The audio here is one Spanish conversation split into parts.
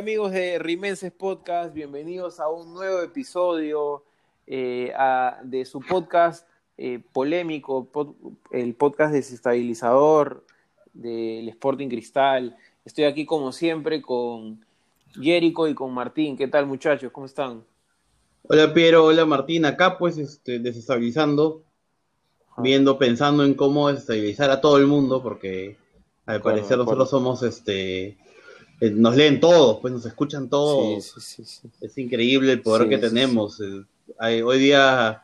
amigos de Rimenses Podcast? Bienvenidos a un nuevo episodio eh, de su podcast eh, polémico, el podcast desestabilizador del Sporting Cristal. Estoy aquí como siempre con Jerico y con Martín. ¿Qué tal muchachos? ¿Cómo están? Hola Piero, hola Martín. Acá pues este, desestabilizando, viendo, pensando en cómo desestabilizar a todo el mundo, porque al parecer nosotros somos este eh, nos leen todos, pues nos escuchan todos. es increíble el poder que tenemos. Eh, hoy día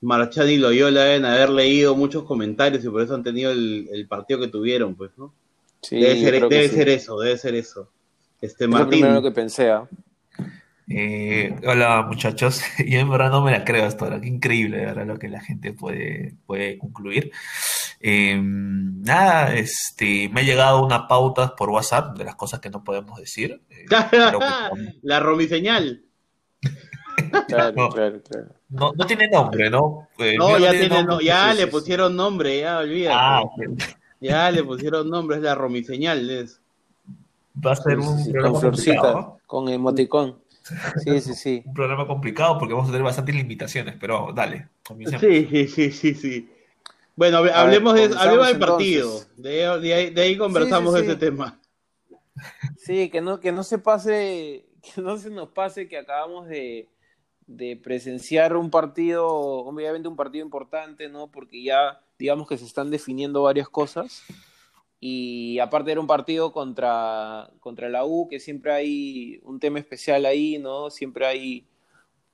Marchán y Loyola deben haber leído muchos comentarios y por eso han tenido el, partido que tuvieron, pues, ¿no? debe ser, debe ser eso, debe ser eso. Este, es Martín. lo primero que pensé, ¿ah? Eh, hola muchachos, yo en verdad no me la creo hasta ahora, qué increíble de verdad lo que la gente puede, puede concluir. Em, nada, este, me ha llegado una pauta por WhatsApp de las cosas que no podemos decir. Eh, la romiseñal. claro, claro, claro. No, no, tiene nombre, ¿no? Eh, no, ya, tiene, ya le pusieron nombre, ya olvídate. Ah, ya le pusieron nombre, es la romiseñal. Es. Va a ser un con florcita, con emoticón. Sí, sí, sí. Un programa complicado porque vamos a tener bastantes limitaciones, pero dale, Sí, sí, sí, sí. Bueno, hablemos, de, hablemos del partido. De, ahí, conversamos de ese tema. Sí, que no, que no se pase, que no se nos pase que acabamos de, de presenciar un partido, obviamente un partido importante, ¿no? Porque ya digamos que se están definiendo varias cosas y aparte era un partido contra, contra la U, que siempre hay un tema especial ahí, ¿no? Siempre hay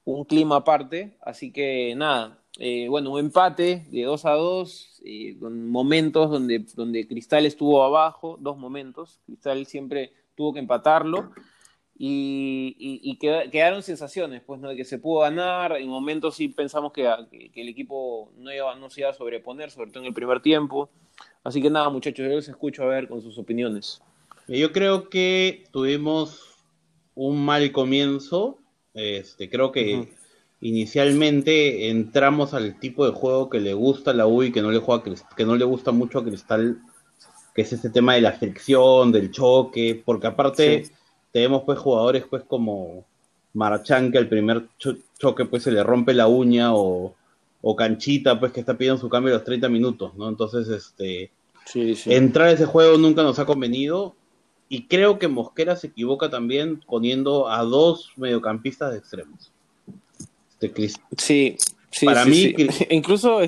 un clima aparte, así que nada, eh, bueno, un empate de 2 a 2, eh, con momentos donde, donde Cristal estuvo abajo, dos momentos, Cristal siempre tuvo que empatarlo, y, quedaron sensaciones, pues, ¿no? De que se pudo ganar, en momentos sí pensamos que, que, el equipo no, iba, no se iba a sobreponer, sobre todo en el primer tiempo, Así que nada, muchachos, yo los escucho a ver con sus opiniones. Yo creo que tuvimos un mal comienzo. Este, creo que inicialmente entramos al tipo de juego que le gusta a la U y que no le juega que no le gusta mucho a Cristal, que es este tema de la fricción, del choque, porque aparte tenemos pues jugadores pues como Marchán que al primer choque pues se le rompe la uña o o Canchita, pues que está pidiendo su cambio a los 30 minutos, ¿no? Entonces, este, entrar a ese juego nunca nos ha convenido y creo que Mosquera se equivoca también poniendo a dos mediocampistas de extremos. Este, sí, sí, Para mí, incluso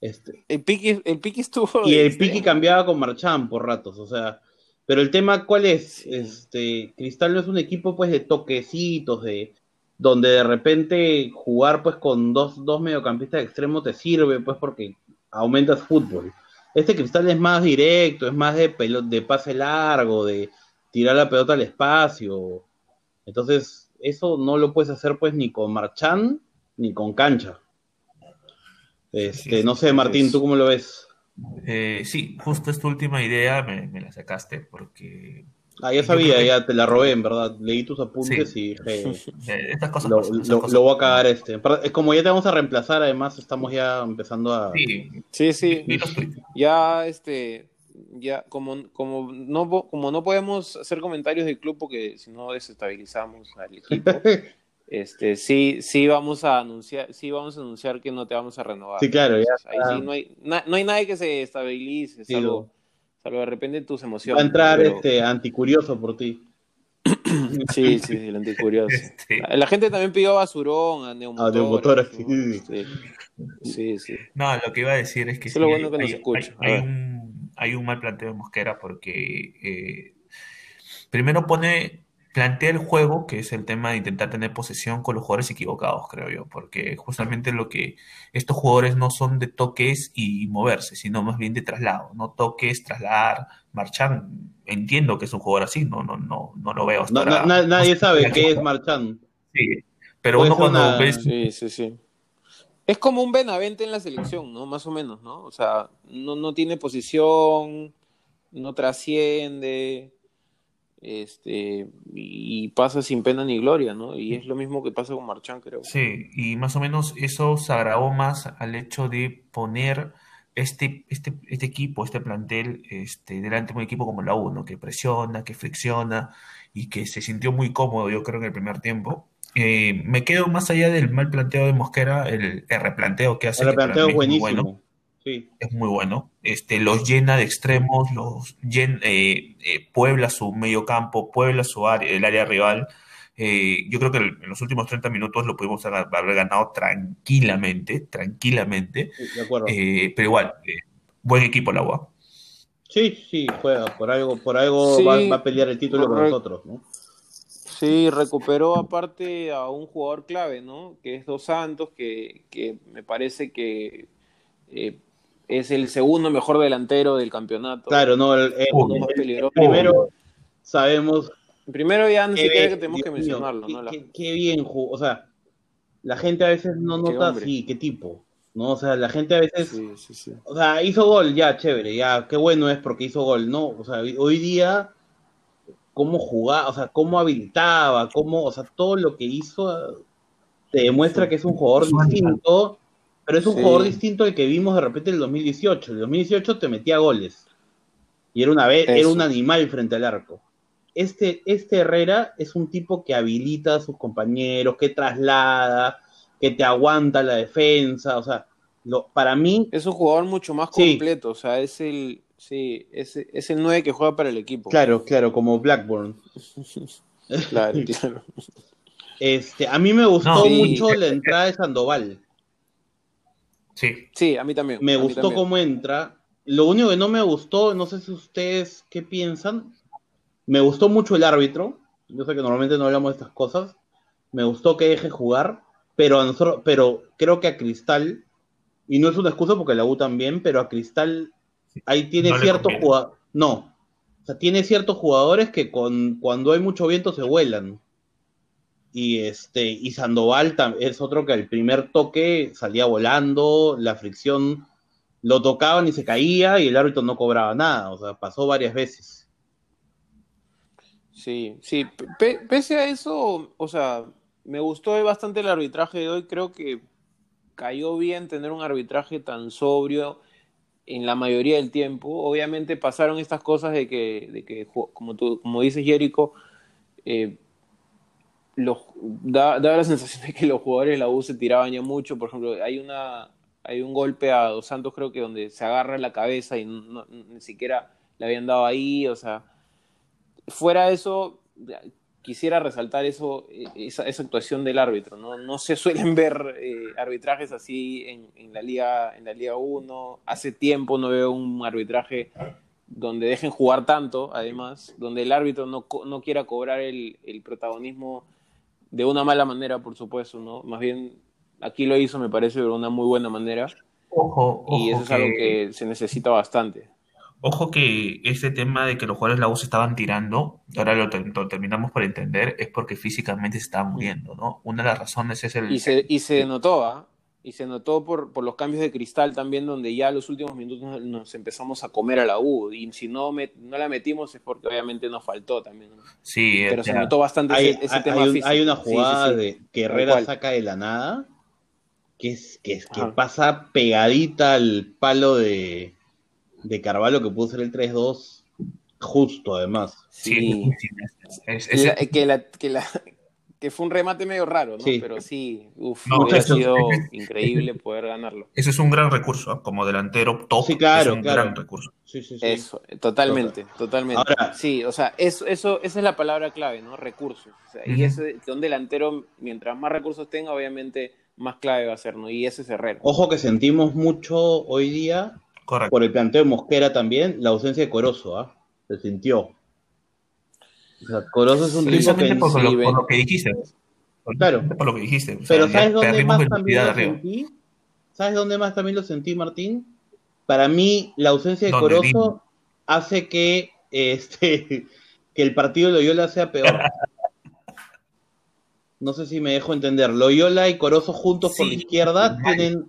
este, el Piqui, el Piqui estuvo. Y el Piqui cambiaba con Marchán por ratos, o sea. Pero el tema, ¿cuál es? Este, Cristal no es un equipo pues de toquecitos, de, donde de repente jugar pues con dos, dos mediocampistas de extremo te sirve pues porque aumentas fútbol. Este cristal es más directo, es más de, de pase largo, de tirar la pelota al espacio. Entonces, eso no lo puedes hacer pues ni con Marchán ni con cancha. Este, no sé, Martín, ¿tú cómo lo ves? Eh, sí, justo esta última idea me, me la sacaste porque Ah, ya sabía, ya te la robé, en verdad. Leí tus apuntes y dije, eh, estas cosas, lo, voy a cagar este. Es como ya te vamos a reemplazar, además estamos ya empezando a... Sí, sí, ya este, ya como, como, no, como no podemos hacer comentarios del club porque si no desestabilizamos al equipo, este, sí, sí vamos a anunciar, sí vamos a anunciar que no te vamos a renovar. Sí, claro, ya. Ahí sí no hay, no hay nadie que se estabilice, salvo Salvo de repente tus emociones. Va a entrar este anticurioso por ti. sí, sí, el anticurioso. Este. La gente también pidió basurón a Neumotor. A sí. sí. sí, No, lo que iba a decir es que, sí, bueno que hay, escucha. Hay, un, hay, un, mal planteo de Mosquera porque eh, primero pone plantea el juego, que es el tema de intentar tener posesión con los jugadores equivocados, creo yo, porque justamente lo que estos jugadores no son de toques y moverse, sino más bien de traslado, no toques, trasladar, marchar. Entiendo que es un jugador así, no, no, no, no lo veo. nadie sabe qué es Marchán. Sí, pero uno cuando ves... Sí, sí, sí. Es como un Benavente en la selección, ¿no? Más o menos, ¿no? O sea, no, no tiene posición, no trasciende, este, y pasa sin pena ni gloria, ¿no? Y es lo mismo que pasa con Marchán, creo. Sí, y más o menos eso se agravó más al hecho de poner este, este, este equipo, este plantel, este, delante de un equipo como la U, que presiona, que fricciona y que se sintió muy cómodo, yo creo, en el primer tiempo. Eh, me quedo más allá del mal planteo de Mosquera, el, replanteo que hace. El replanteo es buenísimo. Sí. Es muy bueno. Este, los llena de extremos, los eh, eh, puebla su medio campo, puebla su área, el área rival. yo creo que en los últimos 30 minutos lo pudimos haber ganado tranquilamente, tranquilamente. de acuerdo. pero igual, buen equipo la UA. Sí, sí, juega. Por algo, por algo va, a pelear el título con nosotros, ¿no? Sí, recuperó aparte a un jugador clave, ¿no? Que es Dos Santos, que, me parece que eh, es el segundo mejor delantero del campeonato. Claro, no, el, primero sabemos. Primero ya no siquiera que tenemos que mencionarlo, ¿no? Qué, bien jugó, o sea, la gente a veces no nota así, qué tipo. ¿no? O sea, la gente a veces, o sea, hizo gol, ya, chévere, ya, qué bueno es porque hizo gol, ¿no? O sea, hoy día, cómo jugaba, o sea, cómo habilitaba, cómo, o sea, todo lo que hizo te demuestra que es un jugador distinto, pero es un jugador distinto al que vimos de repente en el 2018. En el 2018 te metía goles y era una vez, era un animal frente al arco. Este, este Herrera es un tipo que habilita a sus compañeros, que traslada, que te aguanta la defensa, o sea, lo, para mí... Es un jugador mucho más completo, o sea, es el, sí, es, es el 9 que juega para el equipo. Claro, claro, como Blackburn. claro, claro. Este, a mí me gustó mucho la entrada de Sandoval. Sí. Sí, a mí también. Me gustó cómo entra. Lo único que no me gustó, no sé si ustedes qué piensan, me gustó mucho el árbitro. Yo sé que normalmente no hablamos de estas cosas. Me gustó que deje jugar, pero a nosotros, pero creo que a Cristal, y no es una excusa porque la U también, pero a Cristal ahí tiene ciertos jugadores, no, o sea, tiene ciertos jugadores que con, cuando hay mucho viento se vuelan. Y este, y Sandoval es otro que al primer toque salía volando, la fricción lo tocaban y se caía y el árbitro no cobraba nada, o sea, pasó varias veces. Sí, sí, pese a eso, o sea, me gustó bastante el arbitraje de hoy. Creo que cayó bien tener un arbitraje tan sobrio en la mayoría del tiempo. Obviamente pasaron estas cosas de que, de que como, tú, como dices, Jericho, eh, da, la sensación de que los jugadores de la U se tiraban ya mucho. Por ejemplo, hay una hay un golpe a Dos Santos, creo que donde se agarra la cabeza y ni siquiera le habían dado ahí. O sea, fuera de eso, quisiera resaltar eso, eh, esa, actuación del árbitro. No, no se suelen ver eh, arbitrajes así en, la Liga en la Liga 1. Hace tiempo no veo un arbitraje donde dejen jugar tanto, además, donde el árbitro no, no quiera cobrar el, protagonismo de una mala manera, por supuesto, ¿no? Más bien, aquí lo hizo, me parece, de una muy buena manera. Ojo, y eso es algo que se necesita bastante. Ojo que ese tema de que los jugadores de la U se estaban tirando, ahora lo, terminamos por entender, es porque físicamente se estaban muriendo, ¿no? Una de las razones es el... Y se, y se notó, ¿ah? Y se notó por, por, los cambios de cristal también, donde ya los últimos minutos nos, empezamos a comer a la U. Y si no, no la metimos es porque obviamente nos faltó también. Sí, pero se notó bastante ese, tema físico. Hay una jugada de que Herrera saca de la nada, que, es, que, es, que pasa pegadita al palo de, de Carvalho que pudo ser el 3-2 justo además. Sí, que, fue un remate medio raro, ¿no? Pero sí, uf, hubiera sido increíble poder ganarlo. Ese es un gran recurso, ¿eh? como delantero top, sí, claro, es un claro. gran recurso. Sí, sí, sí. Eso, totalmente, totalmente. sí, o sea, eso, eso, esa es la palabra clave, ¿no? Recursos. Y ese, que un delantero, mientras más recursos tenga, obviamente más clave va a ser, ¿no? Y ese es Herrera. Ojo que sentimos mucho hoy día por el planteo de Mosquera también, la ausencia de Corozo, ¿ah? Se sintió. O sea, Corozo es un tipo que... Por, lo, por lo que dijiste. claro. Por lo que dijiste. Pero ¿sabes dónde más también lo sentí? ¿Sabes dónde más también lo sentí, Martín? Para mí, la ausencia de Corozo hace que, este, que el partido de Loyola sea peor. no sé si me dejo entender. Loyola y Corozo juntos por la izquierda tienen,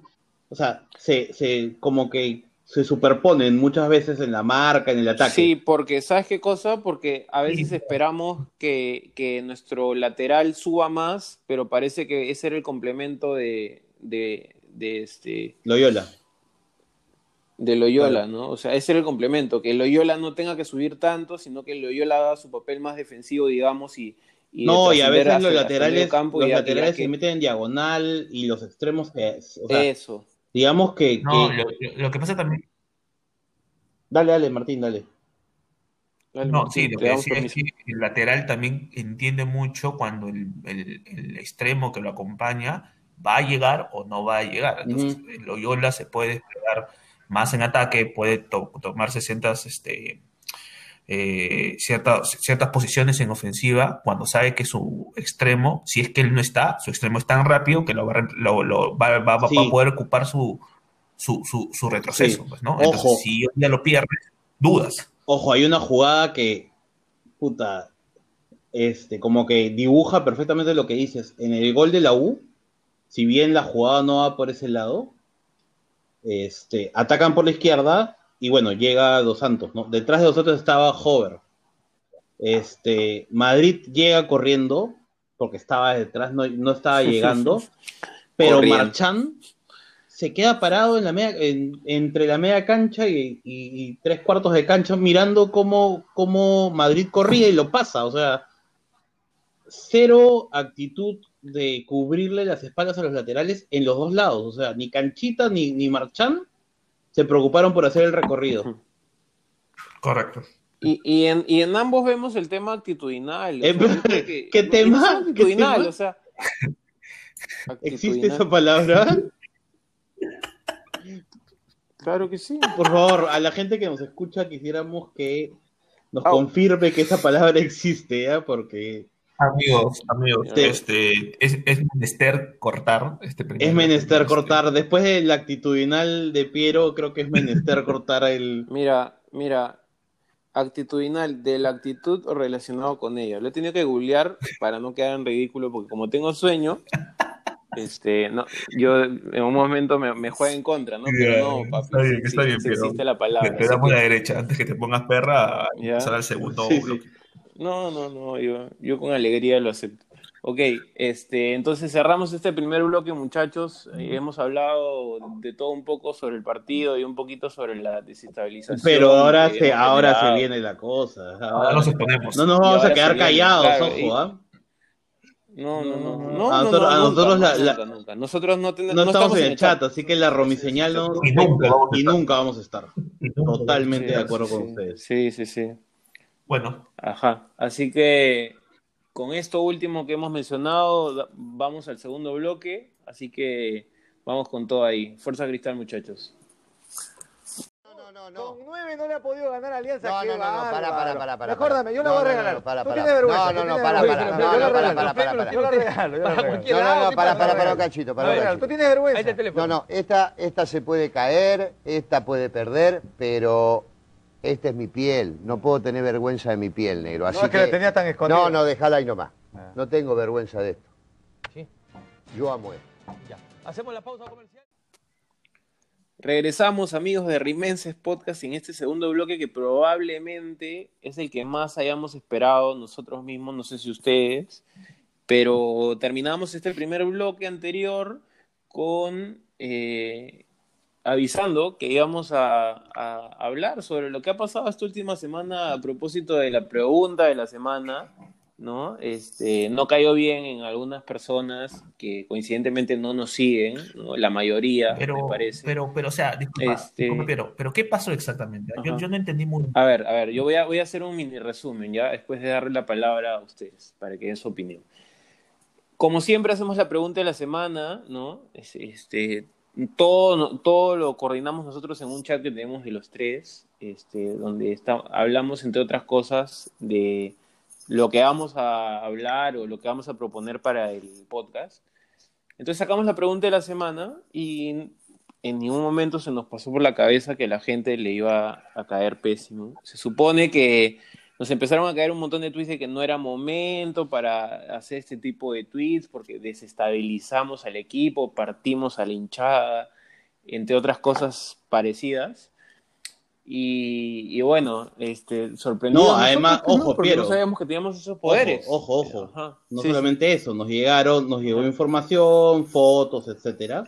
o sea, se, se como que se superponen muchas veces en la marca, en el ataque. Sí, porque ¿sabes qué cosa? Porque a veces esperamos que, nuestro lateral suba más, pero parece que ese era el complemento de, de, este... Loyola. de Loyola, ¿no? O sea, ese era el complemento, que Loyola no tenga que subir tanto, sino que Loyola haga su papel más defensivo, digamos, y... y no, y a veces los laterales, los laterales se meten en diagonal y los extremos... O sea, Eso. Digamos que... No, Lo, que pasa también... Dale, dale, Martín, dale. no, sí, lo que decía es que el lateral también entiende mucho cuando el, el, extremo que lo acompaña va a llegar o no va a llegar. Entonces, Loyola se puede desplegar más en ataque, puede tomarse ciertas, este, eh, ciertas, ciertas posiciones en ofensiva cuando sabe que su extremo, si es que él no está, su extremo es tan rápido que lo va, lo, va, va, a poder ocupar su, su, su, retroceso. Pues, ¿no? Entonces, si ya lo pierde, dudas. Ojo, hay una jugada que, puta, este, como que dibuja perfectamente lo que dices. En el gol de la U, si bien la jugada no va por ese lado, este, atacan por la izquierda y bueno, llega Dos Santos, ¿no? Detrás de Dos Santos estaba Hover. Este, Madrid llega corriendo, porque estaba detrás, no, estaba llegando, pero Marchán se queda parado en la media, entre la media cancha y, tres cuartos de cancha mirando cómo, cómo Madrid corría y lo pasa, o sea, cero actitud de cubrirle las espaldas a los laterales en los dos lados. O sea, ni Canchita ni, ni Marchán se preocuparon por hacer el recorrido. Correcto. Y, y, en, y en ambos vemos el tema actitudinal. ¿Qué tema? Actitudinal, o sea. ¿Existe esa palabra? Claro que sí. Por favor, a la gente que nos escucha quisiéramos que nos confirme que esa palabra existe, ¿ya? Porque Amigos, amigos, este, es, menester cortar este Es menester cortar. Después del actitudinal de Piero, creo que es menester cortar el. Mira, mira, actitudinal, de la actitud relacionado con ella. Lo he tenido que googlear para no quedar en ridículo, porque como tengo sueño, este, no, yo en un momento me, me juega en contra, ¿no? Pero no, papi. Está bien, está bien, existe la palabra. Te, damos la derecha antes que te pongas perra, pasar al segundo bloque. No, no, no, yo, yo con alegría lo acepto. Ok, este, entonces cerramos este primer bloque, muchachos. Eh, hemos hablado de todo un poco sobre el partido y un poquito sobre la desestabilización. Pero ahora se, ahora se viene la cosa. Ahora, nos exponemos. No nos vamos a quedar callados, ojo, ¿ah? No, no, no, no. A nosotros, nunca, Nosotros no, no, estamos, en el chat, así que la romiseñal no. Y nunca, y nunca vamos a estar. Totalmente de acuerdo con ustedes. Sí, sí, sí. Bueno. Ajá. Así que con esto último que hemos mencionado, vamos al segundo bloque. Así que vamos con todo ahí. Fuerza Cristal, muchachos. No, no, no. Con nueve no le ha podido ganar Alianza. No, no, no, no, para, para, para, para. Mejor dame, yo la voy a regalar. para, para. No, no, no, para, para. No, no, para, para, para. Yo la regalo, yo la regalo. No, no, no, para, para, para, un cachito, para un cachito. Tú tienes vergüenza. No, no, esta, esta se puede caer, esta puede perder, pero esta es mi piel, no puedo tener vergüenza de mi piel, negro. Así no, es que, la tenía tan escondida. No, no, déjala ahí nomás. Ah. No tengo vergüenza de esto. ¿Sí? Yo amo esto. Ya. Hacemos la pausa comercial. Regresamos, amigos de Rimenses Podcast, en este segundo bloque que probablemente es el que más hayamos esperado nosotros mismos, no sé si ustedes, pero terminamos este primer bloque anterior con eh, avisando que íbamos a, hablar sobre lo que ha pasado esta última semana a propósito de la pregunta de la semana, ¿no? Este, no cayó bien en algunas personas que coincidentemente no nos siguen, la mayoría, pero, me parece. Pero, pero, o sea, disculpa, este... pero, pero, ¿qué pasó exactamente? Yo, yo, no entendí muy bien. A ver, a ver, yo voy a, voy a hacer un mini resumen, ¿ya? Después de darle la palabra a ustedes, para que den su opinión. Como siempre hacemos la pregunta de la semana, ¿no? Este, todo, todo lo coordinamos nosotros en un chat que tenemos de los tres, este, donde está, hablamos, entre otras cosas, de lo que vamos a hablar o lo que vamos a proponer para el podcast. Entonces sacamos la pregunta de la semana y en ningún momento se nos pasó por la cabeza que la gente le iba a caer pésimo. Se supone que nos empezaron a caer un montón de tweets de que no era momento para hacer este tipo de tweets porque desestabilizamos al equipo, partimos a la hinchada, entre otras cosas parecidas. Y, bueno, este, sorprendió. No, además, ojo, Piero. No sabíamos que teníamos esos poderes. Ojo, ojo. No solamente eso, nos llegaron, nos llegó información, fotos, etcétera.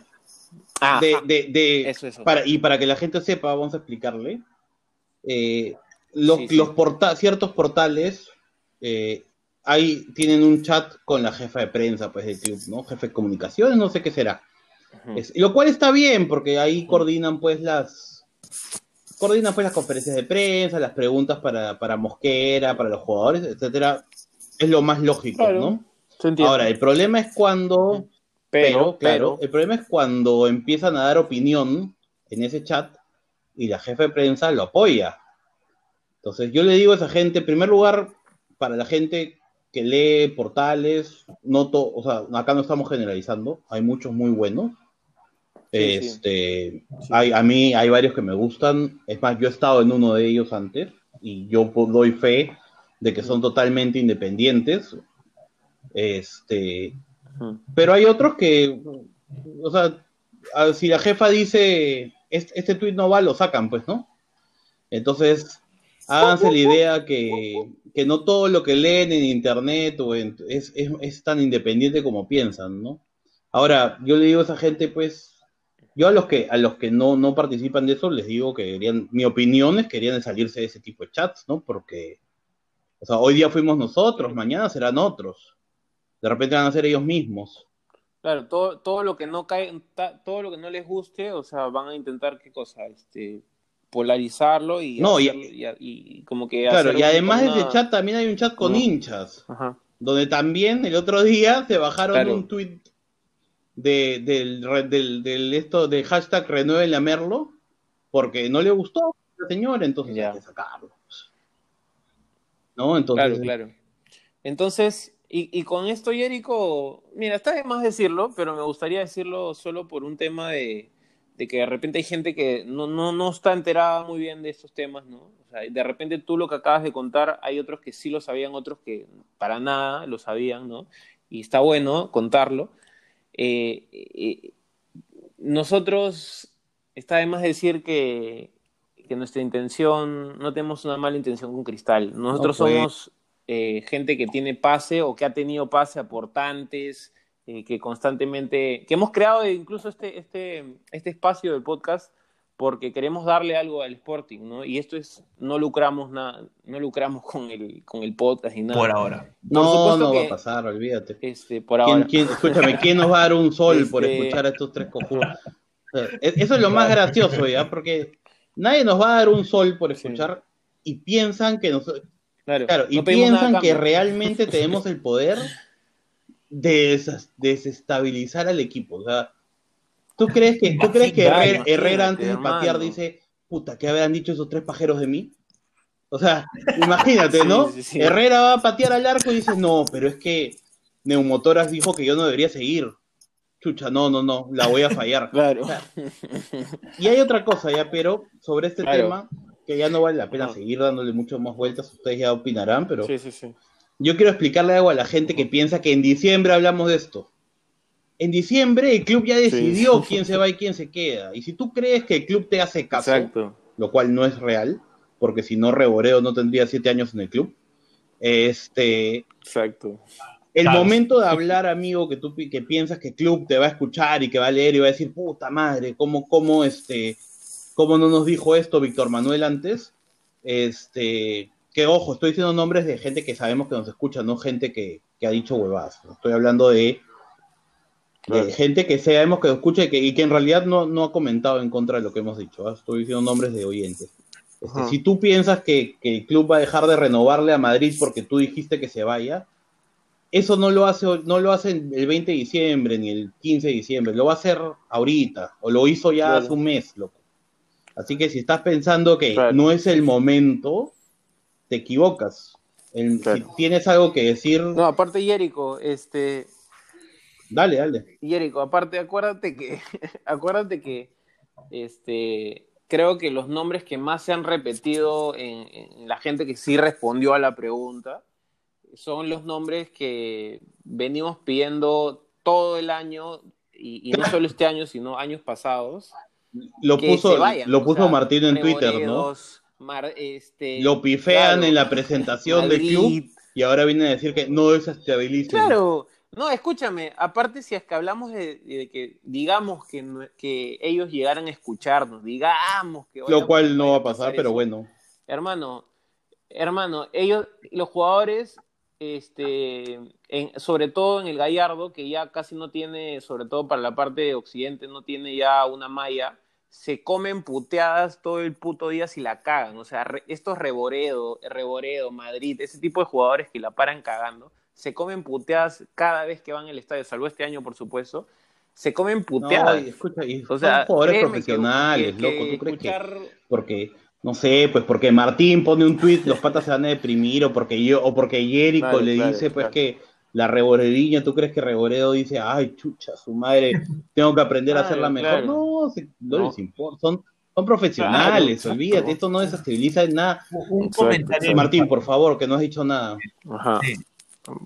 Ah, de, ajá. de- de- Eso, eso. Para, y para que la gente sepa, vamos a explicarle. eh, los, Sí, sí. los porta- ciertos portales eh, ahí tienen un chat con la jefa de prensa pues del club, ¿no? Jefe de comunicaciones, no sé qué será. Es- lo cual está bien, porque ahí coordinan pues las coordinan pues las conferencias de prensa, las preguntas para, para Mosquera, para los jugadores, etcétera. Es lo más lógico, Claro. ¿no? Se. Ahora, el problema es cuando pero, claro, el problema es cuando empiezan a dar opinión en ese chat y la jefa de prensa lo apoya. Entonces, yo le digo a esa gente, en primer lugar, para la gente que lee portales, no to- o sea, acá no estamos generalizando, hay muchos muy buenos. Sí, este, Sí. Hay, a mí hay varios que me gustan, es más, yo he estado en uno de ellos antes y yo po- doy fe de que son totalmente independientes. Este, pero hay otros que, o sea, si la jefa dice, este, este tweet no va, lo sacan, pues, ¿no? Entonces, háganse la idea que, que no todo lo que leen en internet o en- es, es- es tan independiente como piensan, ¿no? Ahora, yo le digo a esa gente, pues, yo a los que, a los que no, no participan de eso, les digo que deberían, mi opinión es que deberían de salirse de ese tipo de chats, ¿no? Porque, o sea, hoy día fuimos nosotros, mañana serán otros. De repente van a ser ellos mismos. Claro, todo, todo lo que no cae, todo lo que no les guste, o sea, van a intentar qué cosa, este, polarizarlo y, No, y- y, y como que Claro, y además de una- ese chat también hay un chat con No. hinchas, Ajá. donde también el otro día se bajaron Claro. un tweet de, del, del, del esto de hashtag renueven a Merlo, porque no le gustó al señor, entonces Ya. hay que sacarlo. ¿No? Entonces, Claro, claro. Entonces, y, y con esto, Jerico, mira, está de más decirlo, pero me gustaría decirlo solo por un tema de, de que de repente hay gente que no, no, no está enterada muy bien de estos temas, ¿no? O sea, de repente tú lo que acabas de contar, hay otros que sí lo sabían, otros que para nada lo sabían, ¿no? Y está bueno contarlo. Eh, eh, nosotros, está de más decir que, que nuestra intención, no tenemos una mala intención con Cristal. Nosotros No, somos eh, gente que tiene pase o que ha tenido pase, aportantes, eh, que constantemente, que hemos creado incluso este, este, este espacio del podcast porque queremos darle algo al Sporting, ¿no? Y esto es, no lucramos nada, no lucramos con el, con el podcast ni nada. Por ahora. no, no va a pasar, olvídate. Este, por ¿Quién, ahora. quién- escúchame, ¿quién nos va a dar un sol por Este- escuchar a estos tres cojudos? O sea, e- Eso es lo más gracioso, ¿ya? Porque nadie nos va a dar un sol por Sí. escuchar y piensan que nosotros... Claro, Claro, y no piensan que realmente tenemos el poder de desas- desestabilizar al equipo. O sea, ¿tú crees que, ¿tú crees que Herrera, antes de patear dice, puta, ¿qué habrán dicho esos tres pajeros de mí? O sea, imagínate, ¿no? Sí, sí, sí. Herrera va a patear al arco y dice, no, pero es que Neumotoras dijo que yo no debería seguir. Chucha, no, no, no, la voy a fallar. Claro. O sea, y hay otra cosa ya, pero sobre este Claro. tema, que ya no vale la pena seguir dándole mucho más vueltas, ustedes ya opinarán, pero Sí, sí, sí. Yo quiero explicarle algo a la gente que piensa que en diciembre hablamos de esto. En diciembre el club ya decidió quién se va y quién se queda. Y si tú crees que el club te hace caso, Exacto. lo cual no es real, porque si no Reboreo no tendría siete años en el club, este, Exacto. el momento de hablar, amigo, que tú que piensas que el club te va a escuchar y que va a leer y va a decir, puta madre, ¿cómo, cómo, este, cómo no nos dijo esto Víctor Manuel antes? Este, que ojo, estoy diciendo nombres de gente que sabemos que nos escucha, no gente que, que ha dicho huevadas. Estoy hablando de, gente que sabemos que nos escucha y que, y que en realidad no, no ha comentado en contra de lo que hemos dicho. ¿ah? Estoy diciendo nombres de oyentes. Este, si tú piensas que, que el club va a dejar de renovarle a Madrid porque tú dijiste que se vaya, eso no lo hace no lo hace el 20 de diciembre ni el 15 de diciembre, lo va a hacer ahorita o lo hizo ya Claro. hace un mes, loco. Así que si estás pensando que Claro. no es el momento, te equivocas. El- Claro. Si tienes algo que decir, No, aparte, Jerico, este, dale, dale. Jerico, aparte, acuérdate que, acuérdate que, este, creo que los nombres que más se han repetido en, en la gente que sí respondió a la pregunta son los nombres que venimos pidiendo todo el año y, y no solo este año, sino años pasados. Lo que puso, se vayan, lo o puso sea, Martino en Twitter, ¿no? Mar- este, Lo pifean claro, en la presentación Madrid, club y ahora viene a decir que no desestabilicen. Claro, No, escúchame, aparte si es que hablamos de, de que digamos que, que ellos llegaran a escucharnos, digamos que... Lo cual no va a pasar, pero bueno. Hermano, hermano, ellos, los jugadores, este, en- sobre todo en el Gallardo, que ya casi no tiene, sobre todo para la parte de Occidente, no tiene ya una malla, se comen puteadas todo el puto día si la cagan. O sea, re- estos Reboredo, Reboredo, Madrid, ese tipo de jugadores que la paran cagando, se comen puteadas cada vez que van al estadio, salvo este año, por supuesto. Se comen No, puteadas. y escucha, y o sea, son jugadores que- profesionales, que- loco. ¿Tú crees que porque no sé, pues porque Martín pone un tweet, los patas se van a deprimir o porque yo o porque Jericho Claro, le claro, dice pues claro. que la reboreriña, ¿tú crees que Reboredo dice, "Ay, chucha, su madre, tengo que aprender a hacerla mejor"? claro. No, se- no, No. les importa, son son profesionales, Claro, olvídate, esto no desestabiliza en nada. Un Exacto, comentario. Martín, por favor, que no has dicho nada. Ajá. Sí.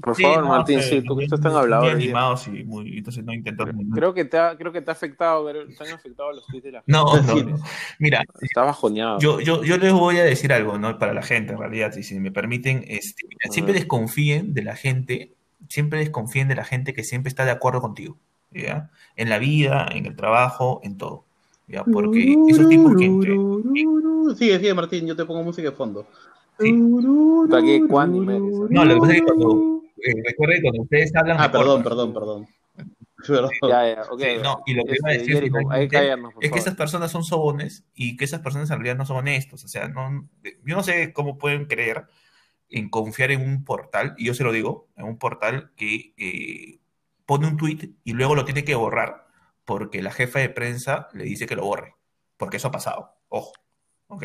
Por Sí, favor, no, Martín, que sí, tú que estás tan muy hablado. hoy día. animados y muy, entonces no intento. Creo que te ha, creo que te ha afectado, te han afectado los tweets de la No, no, Sí. no. Mira, Estás bajoneado. yo, yo, yo les voy a decir algo, ¿no? Para la gente, en realidad, y si me permiten, este, mira, siempre desconfíen de la gente, siempre desconfíen de la gente que siempre está de acuerdo contigo, ¿ya? En la vida, en el trabajo, en todo, ¿ya? Porque esos tipos que entre... Sigue, sigue, Martín, yo te pongo música de fondo. Sí. ¿eh? No, lo que pasa es que cuando, eh, recuerden que cuando ustedes hablan... Ah, perdón, perdón, perdón. Perdón. Ya, ya, ok. Sí, no, y lo que iba a Este, decir Jericho, callarnos, es que esas personas son sobones y que esas personas en realidad no son honestos. O sea, no, yo no sé cómo pueden creer en confiar en un portal, y yo se lo digo, en un portal que eh, pone un tweet y luego lo tiene que borrar porque la jefa de prensa le dice que lo borre, porque eso ha pasado. Ojo, ¿ok?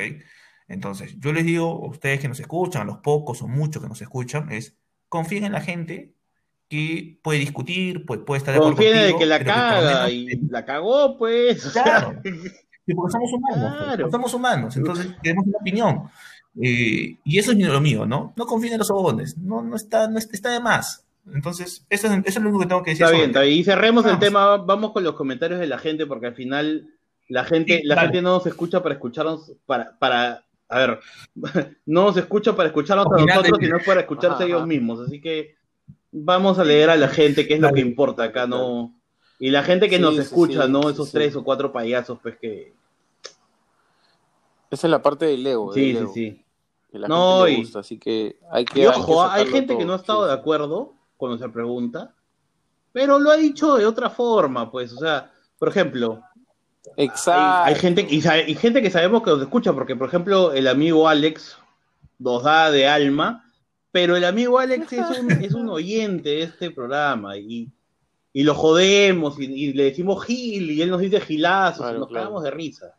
Entonces, yo les digo a ustedes que nos escuchan, a los pocos o muchos que nos escuchan, es confíen en la gente que puede discutir, puede, puede estar de acuerdo Confíen de que la que caga menos- y la cagó, pues. Claro. Porque somos humanos, pues, Claro. somos humanos, entonces tenemos una opinión. Eh, y eso es lo mío, ¿no? No confíen en los sobones, no, no, está, no está, está de más. Entonces, eso es, eso es lo único que tengo que decir. Está sobre bien, está bien. Y cerremos el tema, vamos con los comentarios de la gente, porque al final la gente, Sí, la gente no nos escucha para escucharnos, para, para, a ver, no nos escucha para escucharnos a nosotros, sino para escucharse Ajá, ellos ajá. mismos. Así que vamos a leer a la gente, que es lo que importa acá, ¿no? Y la gente que Sí, nos sí, escucha, sí, ¿no? sí, Esos sí. tres o cuatro payasos, pues que... Esa es la parte del ego. Sí, del sí, ego, sí. Que la No, gente le y- gusta, así que hay que. Y ojo, que hay gente que no ha estado sí, de acuerdo cuando se pregunta, pero lo ha dicho de otra forma, pues, o sea, por ejemplo, Exacto. hay, hay gente, y, gente que sabemos que nos escucha, porque por ejemplo el amigo Alex nos da de alma, pero el amigo Alex es un, es un oyente de este programa y, y lo jodemos y, y le decimos Gil y él nos dice gilazos Claro, y nos claro. cagamos de risa.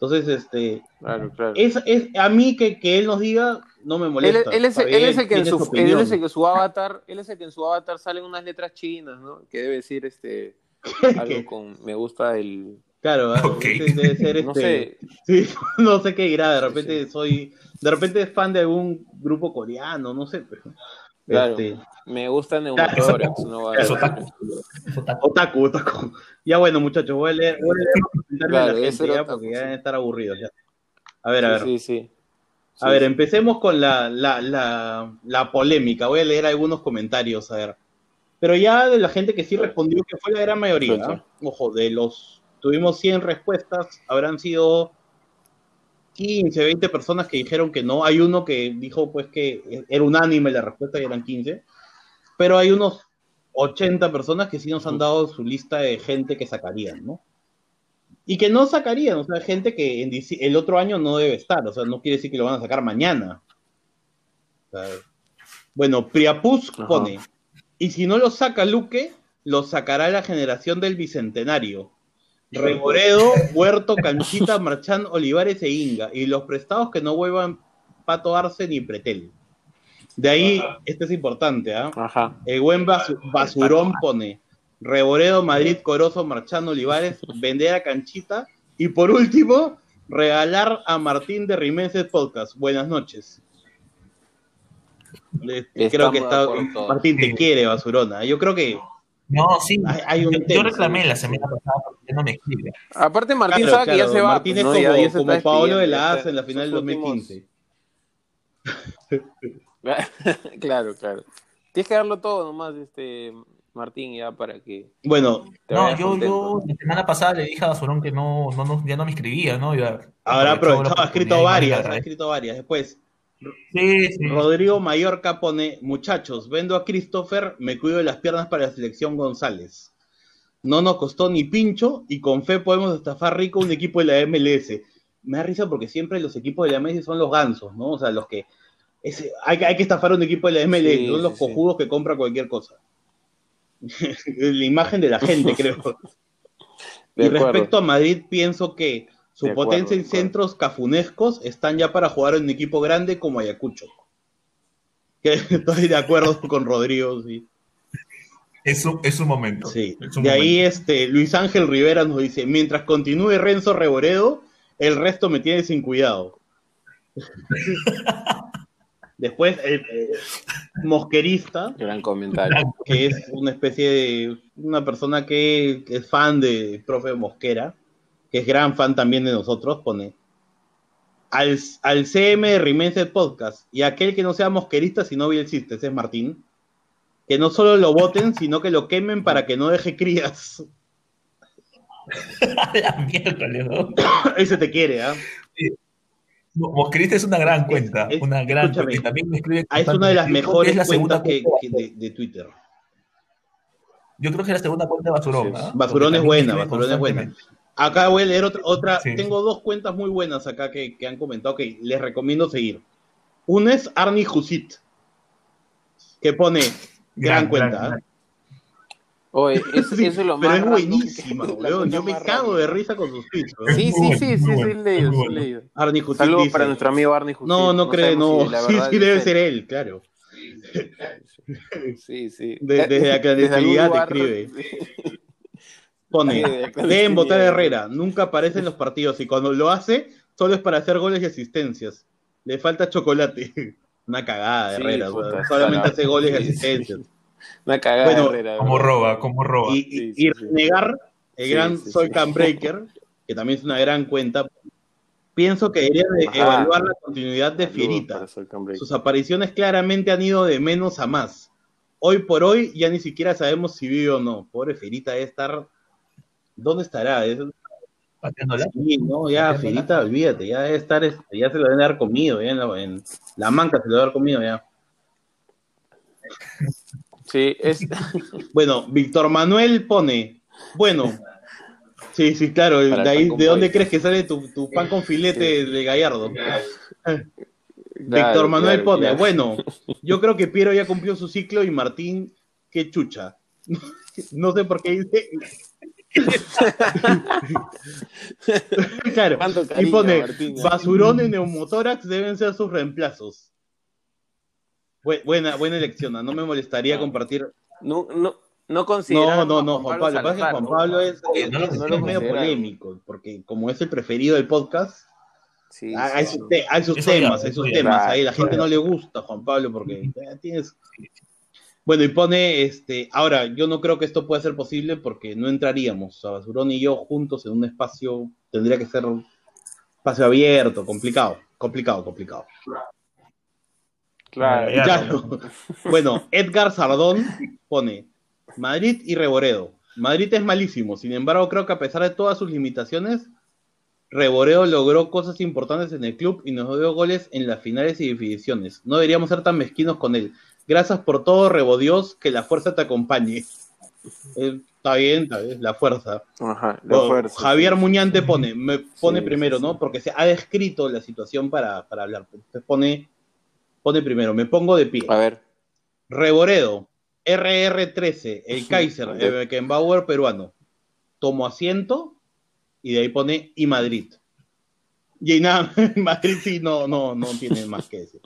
Entonces, este, Claro, claro. es, es a mí que, que él nos diga no me molesta. él es, él el que en su, su él opinión. es el que en su avatar, él es el que en su avatar salen unas letras chinas, ¿no? Que debe decir este algo con me gusta el Claro, ah, Ok. ese debe ser no este, sé, sí, no sé qué dirá, de Sí, repente sí. soy, de repente es fan de algún grupo coreano, no sé, pero, Claro. este, me gusta Claro, Neumotórax, no a ser- otaku. Eso otaku. otaku, otaku. Ya bueno, muchachos, voy a leer, voy a leer los comentarios Claro, de la ese gente ya, otaku, porque ya deben estar aburridos ya. A ver, a ver, Sí, sí, sí. a Sí, ver, sí. empecemos con la, la, la, la polémica, voy a leer algunos comentarios, a ver. Pero ya de la gente que sí respondió, que fue la gran mayoría. ¿ah? ojo, de los, tuvimos 100 respuestas, habrán sido 15, 20 personas que dijeron que no. Hay uno que dijo pues que era unánime la respuesta y eran 15. Pero hay unos 80 personas que sí nos han dado su lista de gente que sacarían, ¿no? Y que no sacarían, o sea, gente que en el otro año no debe estar, o sea, no quiere decir que lo van a sacar mañana. O sea, bueno, Priapus Ajá. pone, y si no lo saca Luque, lo sacará la generación del Bicentenario. Reboredo, Huerto, Canchita, Marchán, Olivares e Inga. Y los prestados que no vuelvan Pato Arce ni Pretel. De ahí, este es importante, ¿ah? Ajá. El buen basu- basurón pone Reboredo, Madrid, Corozo, Marchán, Olivares, vender a Canchita. Y por último, regalar a Martín de Rimenses Podcast. Buenas noches. Le- creo que está. Martín te quiere, basurona. Yo creo que No, sí. hay, hay un Yo, reclamé la semana pasada porque ya no me escribe. Aparte Martín Claro, sabe que ya se va. Martín es ¿no? como, Ya- ya como Paolo de la AS en la final del sus últimos- 2015. claro, claro. Tienes que darlo todo nomás, este Martín, ya para que Bueno, No, yo, yo la semana pasada le dije a Basurón que no, no, no- ya no me escribía, ¿no? Aprovechado, ha escrito varias, ha escrito varias. Después, Sí, sí. Rodrigo Mallorca pone, muchachos, vendo a Christopher, me cuido de las piernas para la selección González. No nos costó ni pincho y con fe podemos estafar rico un equipo de la MLS. Me da risa porque siempre los equipos de la MLS son los gansos, ¿no? O sea, los que... ese- hay, que- hay que estafar un equipo de la MLS, Sí, son los sí, sí. cojudos que compran cualquier cosa. la imagen de la gente, creo. De y acuerdo. respecto a Madrid, pienso que su De potencia acuerdo. centros cafunescos están ya para jugar en un equipo grande como Ayacucho. Que estoy de acuerdo con Rodrigo, sí. Es un, es un momento. Sí. es un De ahí este Luis Ángel Rivera nos dice, mientras continúe Renzo Reboredo, el resto me tiene sin cuidado. Después, el eh, mosquerista, Gran comentario. que es una especie de una persona que, que es fan de profe Mosquera, que es gran fan también de nosotros, pone al, al CM de Rimense Podcast y aquel que no sea mosquerista sino bielcista, ese es Martín, que no solo lo voten, sino que lo quemen para que no deje crías. La miércoles, ¿no? ese te quiere, ¿ah? Mosquerista es una gran cuenta, es- una gran cuenta. Y también me escribe Ah, es una de las mejores Es la segunda cuentas que, cuenta que de, de Twitter. Yo creo que es la segunda cuenta de Basurón. ¿ah? Basurón es buena, Basurón es buena. Acá voy a leer otra. otra Sí. Tengo dos cuentas muy buenas acá que, que han comentado que les recomiendo seguir. Una es Arnie Husit, que pone gran, Gran, cuenta. gran, ¿ah? Oye, eso, Sí, eso es lo pero más es buenísima, weón. Yo me cago de risa con sus tweets. Sí, sí, sí, sí, sí, leído, sí, leído. Arnie Husit Saludos dice, para nuestro amigo Barney Justiz. No, no cree, no. si Sí, sí debe ser él, claro. Sí, sí. De- desde la clandestinidad te escribe. Pone, deben votar a Herrera, nunca aparece en los partidos y cuando lo hace, solo es para hacer goles y asistencias. Le falta chocolate. Una cagada de Sí, Herrera, puta, solamente hace goles y asistencias. Una cagada Bueno, de Herrera, Como roba, como roba. Y, y, Sí. Renegar, el Sí, gran sí, Soy sí. Can Breaker, que también es una gran cuenta, pienso que debería de evaluar la continuidad de Fierita. Sus apariciones claramente han ido de menos a más. Hoy por hoy ya ni siquiera sabemos si vive o no. Pobre Fierita debe estar... ¿Dónde estará? Es- Pateándola. Sí, no, ya. Fierita, olvídate, ya debe estar, este, ya se lo deben haber comido, ya en la, en la manca se lo debe haber comido ya. Sí, es... Bueno, Víctor Manuel pone, bueno, sí, sí, claro, de ahí, ¿de dónde crees que sale tu, tu pan con filete de Gallardo? Claro, Víctor Manuel claro, pone, claro. bueno, yo creo que Piero ya cumplió su ciclo y Martín, qué chucha. No sé por qué dice. claro, y pone, Martín, ¿eh? basurón y neumotórax deben ser sus reemplazos. Bu- Buena, buena elección, no me molestaría compartir. No, no, no No, consideraron no, a no, Juan Pablo, pasa que Salazar, Juan ¿no? Pablo es, es- no es consideraron. medio polémico, porque como es el preferido del podcast, Sí, hay, sí, hay sí. sus, te- hay sus temas, hay sus temas, ahí la gente no le gusta a Juan Pablo porque eh, tienes... Bueno, y pone, este, ahora, yo no creo que esto pueda ser posible porque no entraríamos, o sea, Basurón y yo juntos en un espacio, tendría que ser un espacio abierto, complicado, complicado, complicado. Claro, Ya, Claro. Bueno, Edgar Sardón pone Madrid y Reboredo. Madrid es malísimo, sin embargo, creo que a pesar de todas sus limitaciones, Reboredo logró cosas importantes en el club y nos dio goles en las finales y definiciones. No deberíamos ser tan mezquinos con él. Gracias por todo, Rebodios, que la fuerza te acompañe. Eh, está bien, está bien, la fuerza. Ajá, la Bueno, fuerza, Javier. Muñante pone, me pone Sí, primero, sí, ¿no? sí. Porque se ha descrito la situación para, para hablar. Entonces pone, pone primero, me pongo de pie. A ver, Reboredo, RR13, el Kaiser, el Beckenbauer peruano. Tomo asiento y de ahí pone y Madrid. Y nada, Madrid sí no, no, no tiene más que decir.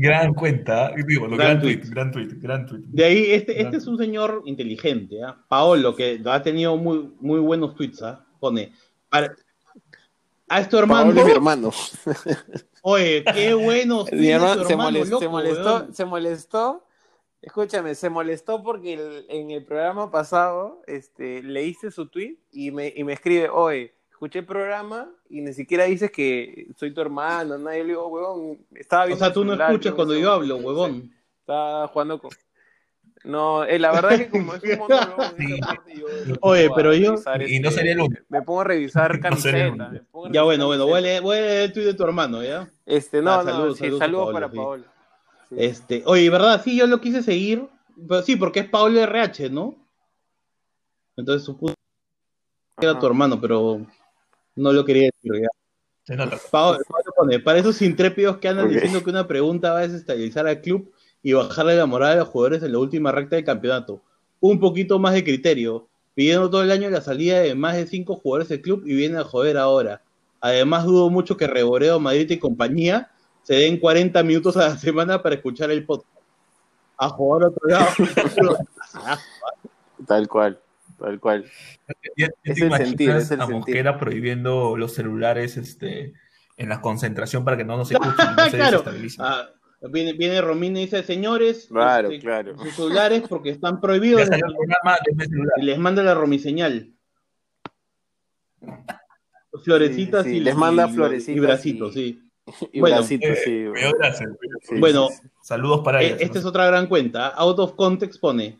Gran cuenta. Digo, Gran gran, tweet. tweet, gran tweet, gran tweet. De ahí, este, este es un señor inteligente, ¿ah? Paolo, que ha tenido muy, muy buenos tweets, ¿ah? Pone, para- a esto hermano, Paolo mi hermano. oye, qué bueno. Mi hermano se, molestó, se molestó, se molestó. Escúchame, se molestó porque el- en el programa pasado este, leíste su tweet y me, y me escribe, oye, escuché el programa y ni siquiera dices que soy tu hermano, yo le digo, huevón, estaba O viendo sea, el tú no celular, escuchas yo cuando yo hablo, huevón. Estaba jugando con... No, eh, la verdad es que como es un monólogo, yo Oye, pero yo- Y no este, sería el único. Me pongo a revisar No sería el camisetas. Ya revisar bueno, bueno, voy a leer, voy a leer el tuit de tu hermano, ¿ya? Este, no, Ah, no, saludos, sí, saludos saludos, a Paola, para sí. Paola. Sí. Este, oye, ¿verdad? Sí, yo lo quise seguir. Pero sí, porque es Pablo RH, ¿no? Entonces supuse que era tu hermano, pero no lo quería decir ya. Se nota. Pablo, Pablo pone, para esos intrépidos que andan diciendo que una pregunta va a desestabilizar al club y bajarle la moral a los jugadores en la última recta del campeonato. Un poquito más de criterio, pidiendo todo el año la salida de más de cinco jugadores del club y viene a joder ahora. Además, dudo mucho que Reboreo, Madrid y compañía se den 40 minutos a la semana para escuchar el podcast. A jugar a otro lado. Tal cual, tal cual. Ya- ya Es te el sentir, es el a sentir. Mosquera prohibiendo los celulares este, en la concentración para que no nos escuchen y no se Claro. Ah, viene, viene Romina y dice, señores, Claro, este, claro. sus celulares porque están prohibidos. Programa celular. Y les manda la romiseñal. Florecitas Sí, sí, y les manda y- florecitas y bracitos, y- sí. Y Bueno, bracitos, Eh, sí. bueno, sí, sí. Saludos para Eh, ellos. esta es otra gran cuenta. Out of context pone.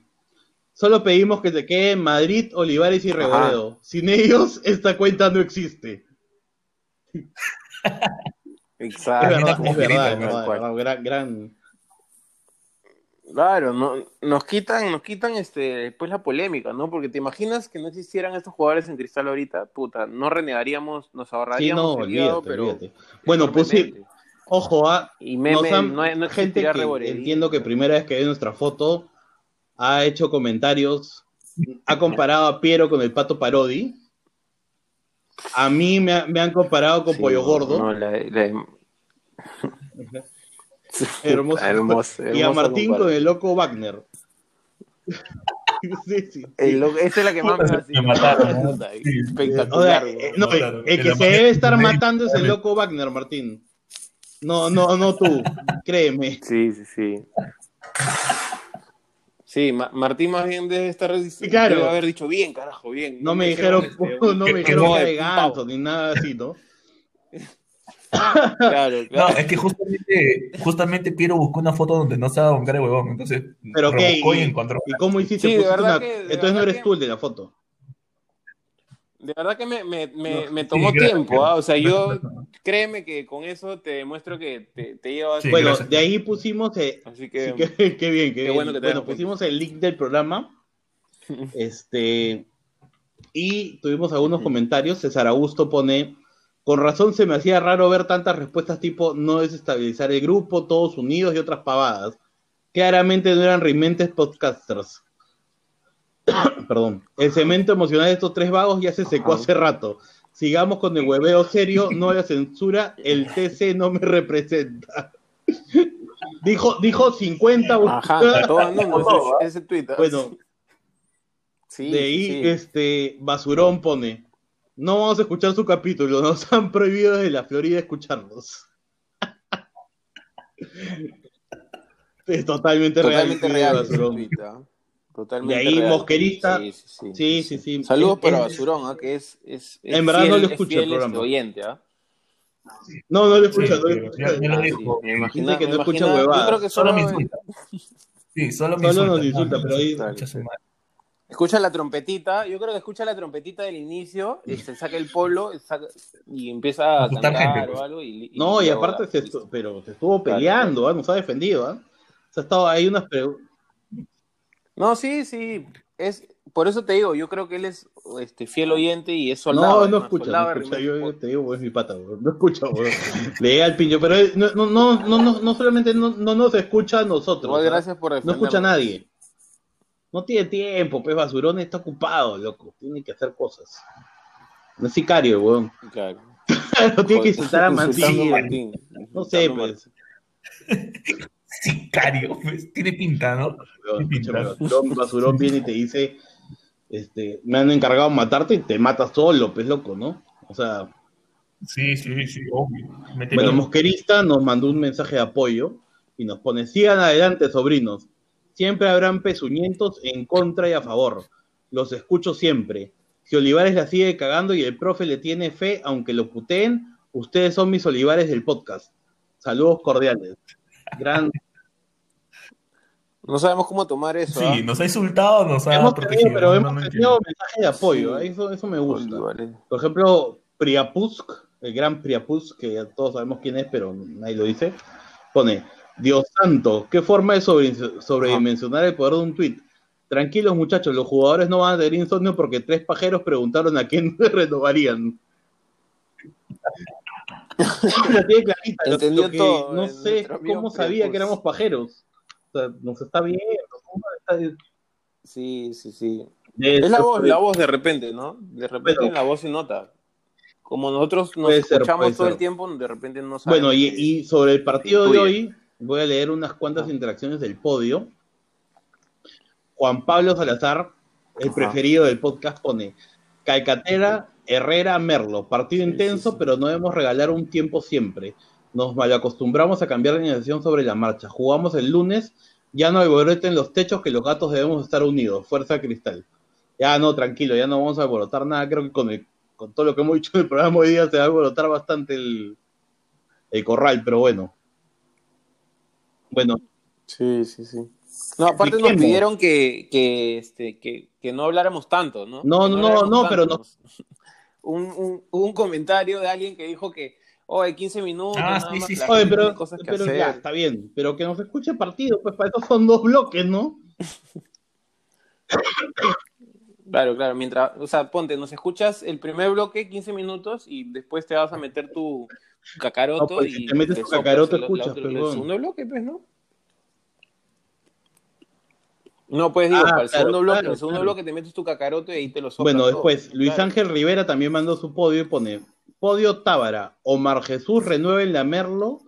Solo pedimos que te queden Madrid, Olivares y Reboredo. Sin ellos, esta cuenta no existe. Es Exacto. es verdad, es verdad, es gran, gran- Claro, no, nos quitan, nos quitan este, después la polémica, ¿no? Porque te imaginas que no existieran estos jugadores en Cristal ahorita, puta, no renegaríamos, nos Sí, ahorraríamos no, el olvídate, pero olvídate. Bueno, pues sí, ojo, ah, y nos meme, han- no, no gente que entiendo que primera vez que ve nuestra foto ha hecho comentarios, ha comparado a Piero con el Pato Parodi. A mí me, ha- me han comparado con Sí, Pollo Gordo. no, la- la- Hermoso. hermoso, y a Martín con el loco Wagner. sí, sí, sí. El loco- esa es la que más me mataron, Espectacular. sea, ¿no? no, el, Claro, el en que se debe estar matando es el loco Wagner, Martín. No, no, no tú, créeme. Sí, sí, sí. Sí, Ma- Martín más bien debe estar Claro. debe haber dicho bien, carajo, bien. No me dijeron, este, no me dijeron no, que de ganso ni nada así, ¿no? Claro, No, claro. es que justamente, justamente Piero buscó una foto donde no estaba un cara de huevón, entonces Pero qué, y y, encontró. ¿y cómo hiciste? Sí, de Pusiste verdad una- que- de Entonces no eres que- tú el de la foto. De verdad que me, me, me, No, me sí, tomó gracias, tiempo, ¿ah? O sea, yo gracias. créeme que con eso te demuestro que te, te llevas. Sí, bueno, gracias. de ahí pusimos, eh, Así sí, que. qué, qué bien, qué qué bien. bueno que te bueno, pusimos el link del programa, este, y tuvimos algunos comentarios. César Augusto pone, con razón se me hacía raro ver tantas respuestas tipo no desestabilizar el grupo, todos unidos y otras pavadas. Claramente no eran rimentes podcasters. Perdón. El cemento emocional de estos tres vagos ya se secó Ajá. hace rato. Sigamos con el hueveo serio, no la censura, el TC no me representa. Dijo, dijo 50 Ajá, todo, ese, ese tweet. ¿ah? Bueno, sí, de ahí sí. este Basurón pone, no vamos a escuchar su capítulo, nos han prohibido desde la Florida escucharlos. es totalmente, Totalmente real, real. Basurón. ¿Ah? Totalmente De ahí, real. Mosquerista. Sí, sí, sí. Sí, sí, sí. Saludos Es- para es- Basurón, ¿ah? que es, es, es En verdad no lo es escucho el programa. este, oyente, ¿ah? No, no lo Sí, escucha, no lo escucha. ya- ya lo Ah, dijo. me imagina- que me no escucha huevadas. Yo creo que Solo solo, me insulta. Sí, solo me Solo insulta. nos insulta, no, pero ahí-. Escucha la trompetita, yo creo que escucha la trompetita del inicio, y se saca el polo saca- y empieza a cantar gente, pues. o algo. Y, No, y aparte se estu- pero se estuvo peleando, ¿ah? nos ha defendido, ¿ah? Se ha estado ahí unas preguntas. No, sí, sí. Es, por eso te digo, yo creo que él es este, fiel oyente y es soldado. No, no escucha, soldado no escucha. Yo, te digo, es mi pata, bro. no escucha, bro. Le llega al pincho, pero él no, no, no, no, no, no solamente no, no nos escucha a nosotros. ¿ah? gracias por No escucha a nadie. No tiene tiempo, pues Basurón está ocupado, loco. Tiene que hacer cosas. No es sicario, weón. Claro. No tiene que insultar a. Martín. No sé, pues. Sicario, pues, tiene pinta, ¿no? Weón, escúchame, Basurón, Basurón viene y te dice, este, me han encargado de matarte y te matas solo, pues loco, ¿no? O sea, Sí, sí, sí, obvio. Bueno. Mosquerista nos mandó un mensaje de apoyo y nos pone, sigan adelante, sobrinos. Siempre habrán pezuñentos en contra y a favor. Los escucho siempre. Si Olivares la sigue cagando y el profe le tiene fe, aunque lo puteen, ustedes son mis Olivares del podcast. Saludos cordiales. Gran... No sabemos cómo tomar eso. Sí, ¿ah? nos ha insultado, nos ha Hemos protegido. tenido, pero no, hemos no tenido entiendo. mensajes de apoyo, Sí. ¿eh? eso, eso me gusta. Vale. Por ejemplo, Priapusk, el gran Priapusk, que ya todos sabemos quién es, pero nadie lo dice, pone, Dios santo, qué forma de sobre- sobredimensionar el poder de un tweet. Tranquilos muchachos, los jugadores no van a tener insomnio porque tres pajeros preguntaron a quién renovarían. La tiene clarita, lo- Entendió lo que todo, No sé cómo sabía que éramos pajeros. O sea, nos está viendo. ¿cómo está- Sí, sí, sí. Es la voz, la voz de repente, ¿no? De repente la voz se nota. Como nosotros nos ser, escuchamos todo ser. el tiempo, de repente no sabemos. Bueno, y, sobre el partido de hoy, voy a leer unas cuantas Ah. interacciones del podio. Juan Pablo Salazar, el Ajá. preferido del podcast, pone Calcatera, Herrera, Merlo. Partido Sí, intenso, sí, sí. pero no debemos regalar un tiempo siempre. Nos malacostumbramos a cambiar la iniciación sobre la marcha. Jugamos el lunes, ya no alboreten los techos que los gatos debemos estar unidos. Fuerza cristal. Ya no, tranquilo, ya no vamos a alborotar nada. Creo que con, el- con todo lo que hemos dicho en el programa hoy día se va a alborotar bastante el, el corral, pero bueno. Bueno, Sí, sí, sí. No, aparte nos pidieron que, que, este, que, que no habláramos tanto, ¿no? No, no, no, habláramos no, pero tanto. Un, un, comentario de alguien que dijo que, oye, 15 minutos, Ah, sí, sí. Oye, pero, tiene cosas que pero hacer. ya, está bien, pero que nos escuche partido, pues para eso son dos bloques, ¿no? Claro, claro, mientras, o sea, ponte, nos escuchas el primer bloque, 15 minutos, y después te vas a meter tu cacaroto No, pues, si y te metes tu cacaroto, escuchas, el segundo bloque, pues, ¿no? No, pues digo, Ah, para el claro, segundo bloque, claro, el segundo claro. bloque te metes tu cacaroto y ahí te lo soplas Bueno, todo. después, Luis. Ángel Rivera también mandó su podio y pone Podio Tábara, Omar Jesús renueven la Merlo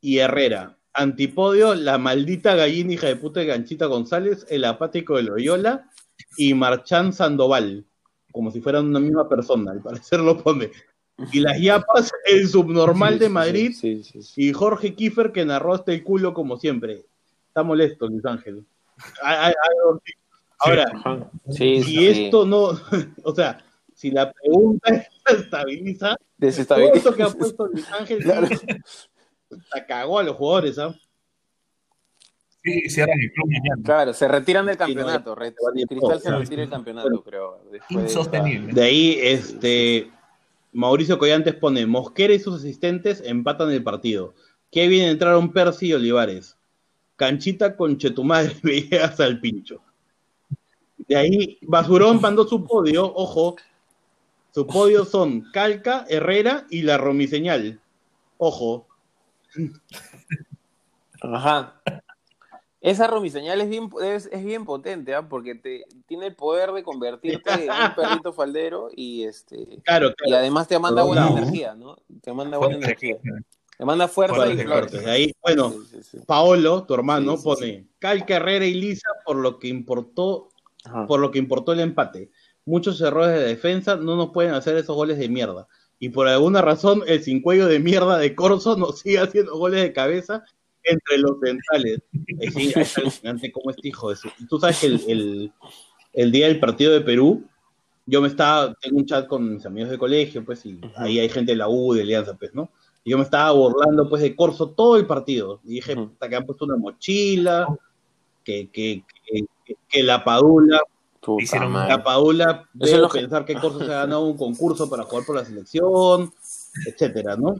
y Herrera. Antipodio, la maldita gallina hija de puta de Ganchita González, el apático de Loyola y Marchán Sandoval, como si fueran una misma persona, al parecer lo pone. Y las yapas, el subnormal Sí, de Madrid sí, sí, sí. y Jorge Kiefer que narró hasta el culo como siempre. Está molesto, Luis Ángel. Ahora. Sí, si sí. esto no, o sea, si la pregunta se estabiliza, todo Desestabiliza. esto que ha puesto Luis Ángel Claro. se cagó a los jugadores, ¿ah? Sí, cierran el club mañana. Claro, se retiran del Sí, no, campeonato. De Cristal se retira del campeonato, creo. Insostenible. De ahí, este, Mauricio Collantes pone, Mosquera y sus asistentes empatan el partido. Que bien entraron Percy y Olivares. Canchita con Chetumadre Villegas al pincho. De ahí, Basurón mandó su podio, ojo, su podio son Calca, Herrera y la Romiseñal. Ojo, Ajá. Esa romiseñal es bien, es, es bien potente, ¿ah? porque te, tiene el poder de convertirte en un perrito faldero y este claro, y además te manda buena No. energía, ¿no? Te manda buena energía. Te manda fuerza Fuerte, y. De ahí, bueno, Sí, sí, sí. Paolo, tu hermano, pone Calca, Herrera y Lisa por lo que importó Ajá. por lo que importó el empate. Muchos errores de defensa no nos pueden hacer esos goles de mierda. Y por alguna razón, el sin cuello de mierda de Corso nos sigue haciendo goles de cabeza entre los centrales. Es alucinante cómo este hijo de su... Tú sabes que el, el- el día del partido de Perú, yo me estaba, tengo un chat con mis amigos de colegio, pues, y ahí hay gente de la U, de Alianza, pues, ¿no? Y yo me estaba burlando, pues, de Corso todo el partido. Y dije, puta, que han puesto una mochila, que, que, que, que la Padula Hicieron la es debe lo pensar que Corso se ha ganado un concurso para jugar por la selección, etcétera, ¿no?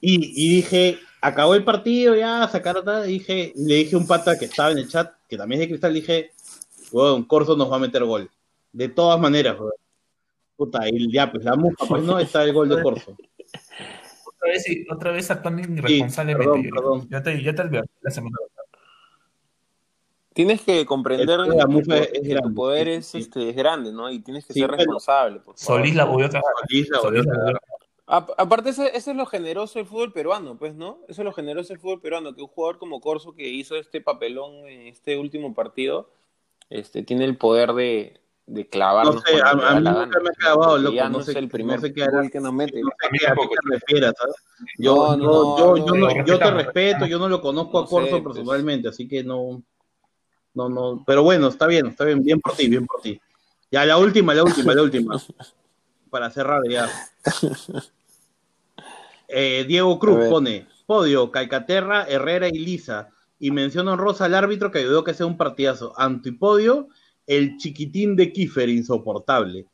Y, y dije, acabó el partido, ya, sacaron nada, y dije, le dije a un pata que estaba en el chat, que también es de cristal, dije, weón, Corso nos va a meter gol. De todas maneras, weón. Puta, y ya, pues la mufa, pues no, está el gol de Corso. Otra vez, otra vez actuando irresponsablemente. perdón, yo- perdón. Ya te, te advertí la semana pasada. Tienes que comprender El- que tu grande, poder sí, es, sí. este, es grande, ¿no? Y tienes que Sí, ser responsable, por favor. Solís la volvió a trabajar. Solís la volvió a aparte, eso, eso es lo generoso del fútbol peruano, pues, ¿no? Eso es lo generoso del fútbol peruano, que un jugador como Corso que hizo este papelón en este último partido, este, tiene el poder de, de clavarnos No sé, a, mí nunca gana, me ha clavado, loco, ya no, no sé, es el primer no sé qué gol que nos mete. No sé A mí qué- a qué tampoco. te refieras, ¿sabes? Yo, No, yo, no, yo, no, yo, yo te respeto, yo no lo conozco No a Corso sé, pues. personalmente, así que no, no, no, pero bueno, está bien, está bien, bien por ti, bien por ti. Ya, la última, la última, la última, para cerrar ya. Eh, Diego Cruz pone, podio, Calcaterra, Herrera y Lisa. y mención honrosa al árbitro que ayudó a que sea un partidazo. Antipodio, el chiquitín de Kiefer, insoportable.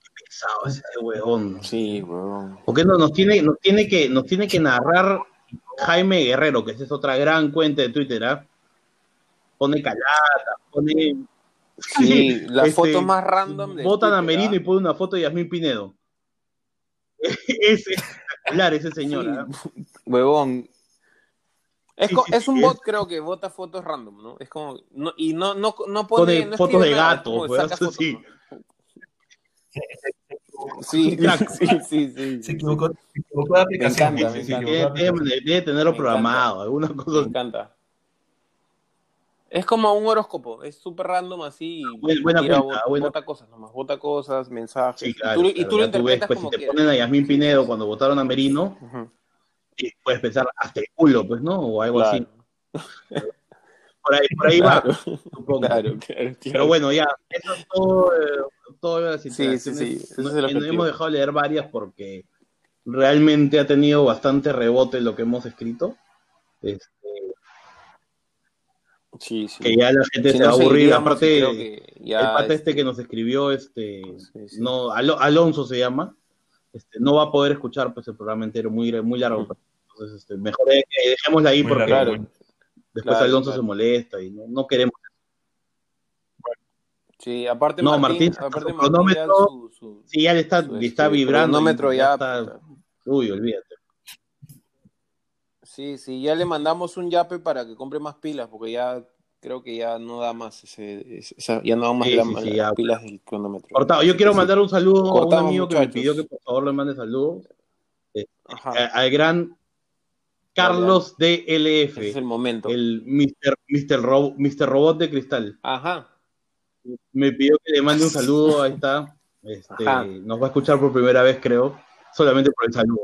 Qué pesado ese huevón. Sí, huevón. Porque no, nos, tiene, nos, tiene que, nos tiene que narrar Jaime Guerrero, que esa es otra gran cuenta de Twitter, ¿ah? Pone calata, pone. Sí, la Este, foto más random de Votan a Merino ¿ah? y pone una foto de Yasmín Pinedo. es espectacular ese señor. ¿ah? Sí, huevón. Es, Sí, es un bot, creo que vota fotos random, ¿no? Es como. No, y no, no, no Pone pone. no fotos de nada, gato, como pues, fotos, sí. ¿no? Sí, sí, sí, sí. Se equivocó, se equivocó de aplicación. encanta, me encanta. de debe, debe tenerlo Me programado, alguna Me cosa. encanta. Es como un horóscopo, es súper random así. y Buena- buena tira, cuenta, buena- bota cosas nomás, bota cosas, mensajes. Sí, y claro. tú, y claro, tú lo ya ves, interpretas pues, como si te quieras. ponen a Yasmín Pinedo cuando votaron a Merino, Ujú, sí, puedes pensar hasta el culo, pues, ¿no? O algo así. Por ahí, por ahí va, supongo. claro, Pero bueno, ya, eso es todo, eh, todas las Sí, sí, sí, ese No- es y objetivo. hemos dejado de leer varias porque realmente ha tenido bastante rebote lo que hemos escrito. Este, Sí, sí. que ya la gente Si se va no a aburrir. seguiríamos, Aparte, ya, el pata este este, que nos escribió, este, Sí, sí. no, Alo- Alonso se llama, este, no va a poder escuchar pues el programa entero, muy, muy largo. Ujú. Entonces, este, mejor es que dejémosla ahí Muy porque largo, Claro. después Claro, Alonso claro. se molesta y no, no queremos. Sí, aparte No, Martín, Martín, aparte ya cronómetro, su, su, Sí, ya le está, su, está este, vibrando. cronómetro ya, está- puta. uy, olvídate. Sí, sí, ya le mandamos un yape para que compre más pilas, porque ya creo que ya no da más ese, ya no da más Sí, la- sí, sí, las ya. pilas del cronómetro. Cortado. Yo quiero mandar un saludo a un amigo que me pidió que por favor le mande saludos. Ajá, a- Al gran Carlos DLF, ese es el momento. el Mr. Mr. Ro- Mr. Robot de Cristal. Ajá, Me pidió que le mande un saludo, ahí está. Este, nos va a escuchar por primera vez, creo. Solamente por el saludo.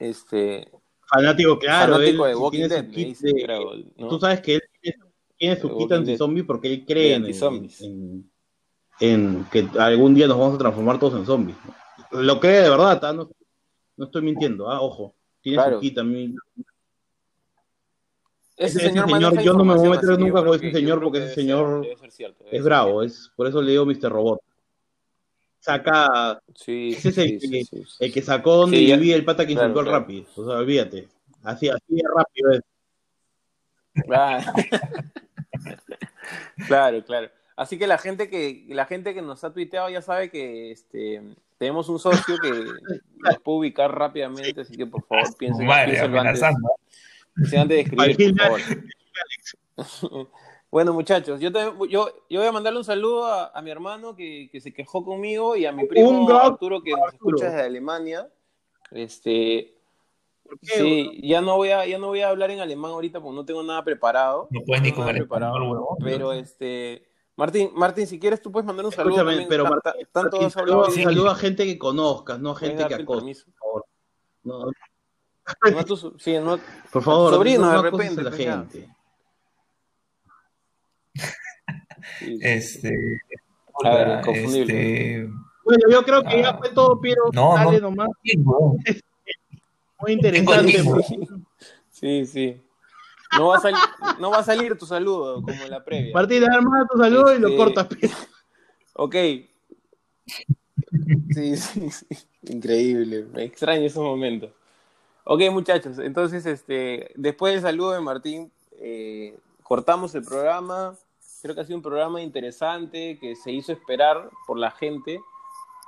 este, Fanático, claro. fanático él de Walking Dead, dice, de-. Tú sabes que él tiene, tiene su kit anti-zombie porque él cree en, en, en- que algún día nos vamos a transformar todos en zombies. Lo cree de verdad, ¿ah? no, no estoy mintiendo, ¿ah? ojo. Tiene Claro. su kit también. Ese, ese señor, yo no me voy a meter nunca con ese señor porque que ese señor cierto, Es bravo, es, por eso le digo Mr. Robot. Saca, Sí, ese es el, sí, que, sí, sí, sí. el que sacó donde vivía el pata que claro, insultó al claro. Rappi. O sea, olvídate. Así, así de rápido es. Claro. claro, claro. Así que la gente que la gente que nos ha tuiteado ya sabe que este tenemos un socio que nos puede ubicar rápidamente, así que por favor piensen, Madre, piénsenlo antes, piensen antes de escribir, por favor. bueno, muchachos, yo, también- yo, yo voy a mandarle un saludo a, a mi hermano que, que se quejó conmigo y a mi primo Arturo que nos escucha desde Alemania. Este, ¿Por qué? Sí, ya no voy a, ya no voy a hablar en alemán ahorita porque no tengo nada preparado. No puedes ni español, huevón. Pero este, Martín, Martín, si quieres tú puedes mandar un saludo Escúchame, también. pero Martín, saluda a gente que conozcas, no a gente que permiso. por favor. No, sí, no- por favor, sobrino, no, de no acoses repente, a la pues, ya. gente. Sí, Este. A ver, inconfundible. este, Bueno, yo creo que ya fue todo, Piero. No, Dale no. nomás. Muy interesante. Pues. sí, sí. No va, a salir, no va a salir tu saludo como en la previa. Martín, arma tu saludo y lo Este- cortas. Piero. Ok. Sí, sí, sí. Increíble. Me extraño esos momentos. Ok, muchachos. Entonces, este, después del saludo de Martín, eh, cortamos el programa. Creo que ha sido un programa interesante que se hizo esperar por la gente.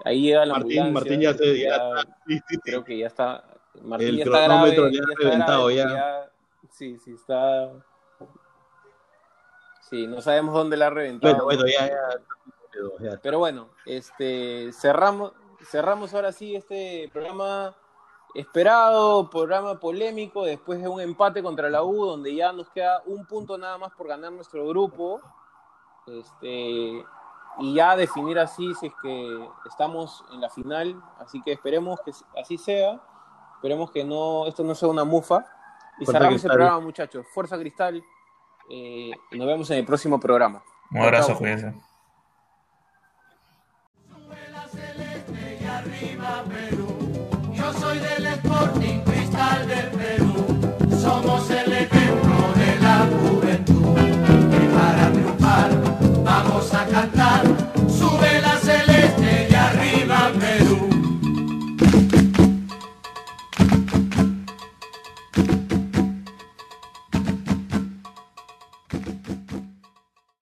Ahí llega la Martín, ambulancia. Martín ya se- ya Ya- Sí, sí, sí. creo que ya está. Martín El ya está grave. ya está reventado, grave, ya. Sí, sí, está. Sí, no sabemos dónde la ha reventado. Bueno, bueno, ya. Pero bueno, este cerramos, cerramos ahora sí este programa esperado, programa polémico, después de un empate contra la U, donde ya nos queda un punto nada más por ganar nuestro grupo. Este, y ya definir así si es que estamos en la final. Así que esperemos que así sea. Esperemos que no, esto no sea una mufa. Y Fuerza cerramos el programa, muchachos. Fuerza Cristal. Eh, nos vemos en el próximo programa. Un abrazo, cuídense. Yo soy del Sporting Cristal del Perú. Somos el cantar.